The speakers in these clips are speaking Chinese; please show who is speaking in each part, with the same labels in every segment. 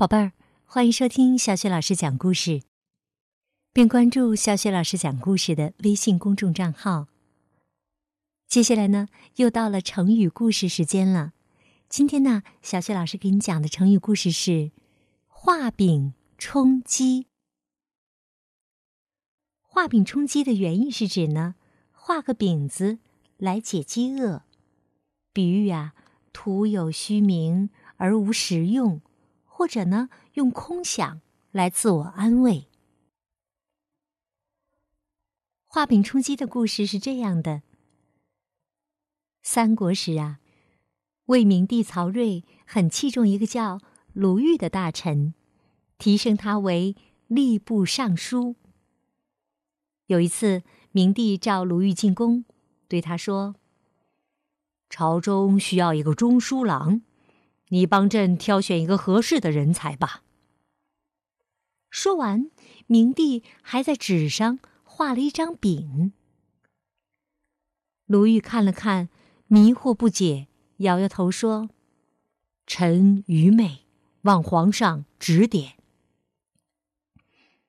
Speaker 1: 宝贝儿，欢迎收听小雪老师讲故事，并关注小雪老师讲故事的微信公众账号。接下来呢，又到了成语故事时间了。今天呢，小雪老师给你讲的成语故事是“画饼充饥”。画饼充饥的原意是指呢，画个饼子来解饥饿，比喻啊，徒有虚名而无实用。或者呢，用空想来自我安慰。画饼充饥的故事是这样的：三国时啊，魏明帝曹睿很器重一个叫鲁豫的大臣，提升他为吏部尚书。有一次，明帝召鲁豫进宫，对他说：“朝中需要一个中书郎。”你帮朕挑选一个合适的人才吧。说完，明帝还在纸上画了一张饼。卢玉看了看，迷惑不解，摇摇头说：“臣愚昧，望皇上指点。”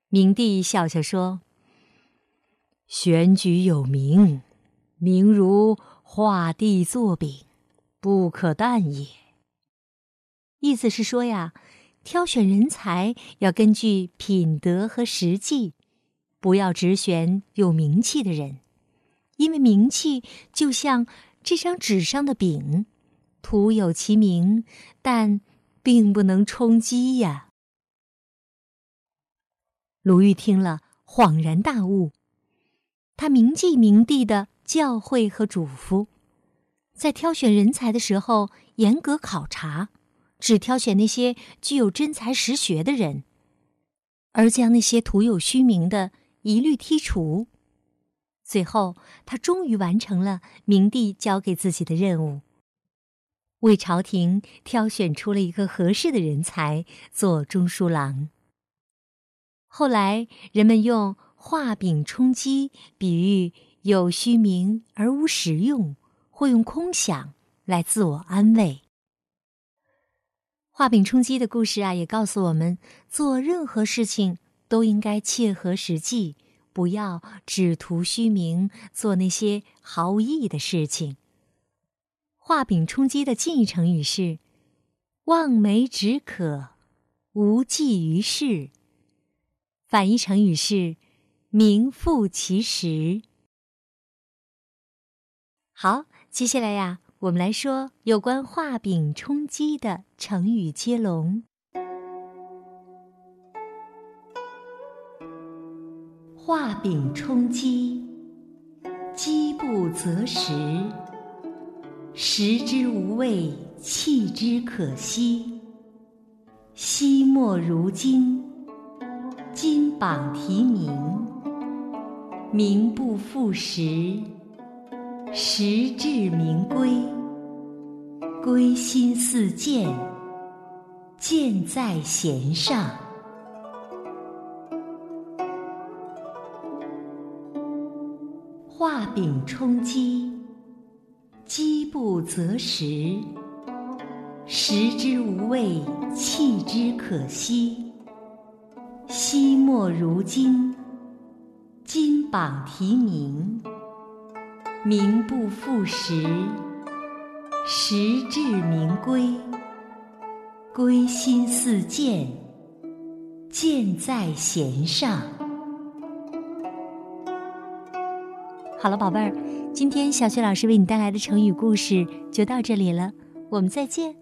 Speaker 1: 明帝笑笑说：“选举有名，名如画地作饼，不可淡也。”意思是说呀，挑选人才要根据品德和实际，不要只选有名气的人，因为名气就像这张纸上的饼，徒有其名，但并不能充饥呀。鲁豫听了，恍然大悟，他铭记明帝的教诲和嘱咐，在挑选人才的时候严格考察。只挑选那些具有真才实学的人，而将那些徒有虚名的一律剔除。最后，他终于完成了明帝交给自己的任务，为朝廷挑选出了一个合适的人才做中书郎。后来，人们用画饼充饥比喻有虚名而无实用，或用空想来自我安慰。画饼充饥的故事啊，也告诉我们，做任何事情都应该切合实际，不要只图虚名，做那些毫无意义的事情。画饼充饥的近义成语是“望梅止渴，无济于事”，反义成语是“名副其实”。好，接下来呀。我们来说有关画饼充饥的成语接龙。画饼充饥，饥不择食，食之无味，弃之可惜。惜墨如金，金榜题名，名不副实。实至名归，归心似箭，箭在弦上。画饼充饥，饥不择食，食之无味，弃之可惜。惜墨如金，金榜题名。名不副实，实至名归。归心似箭，箭在弦上。好了，宝贝儿，今天小雪老师为你带来的成语故事就到这里了，我们再见。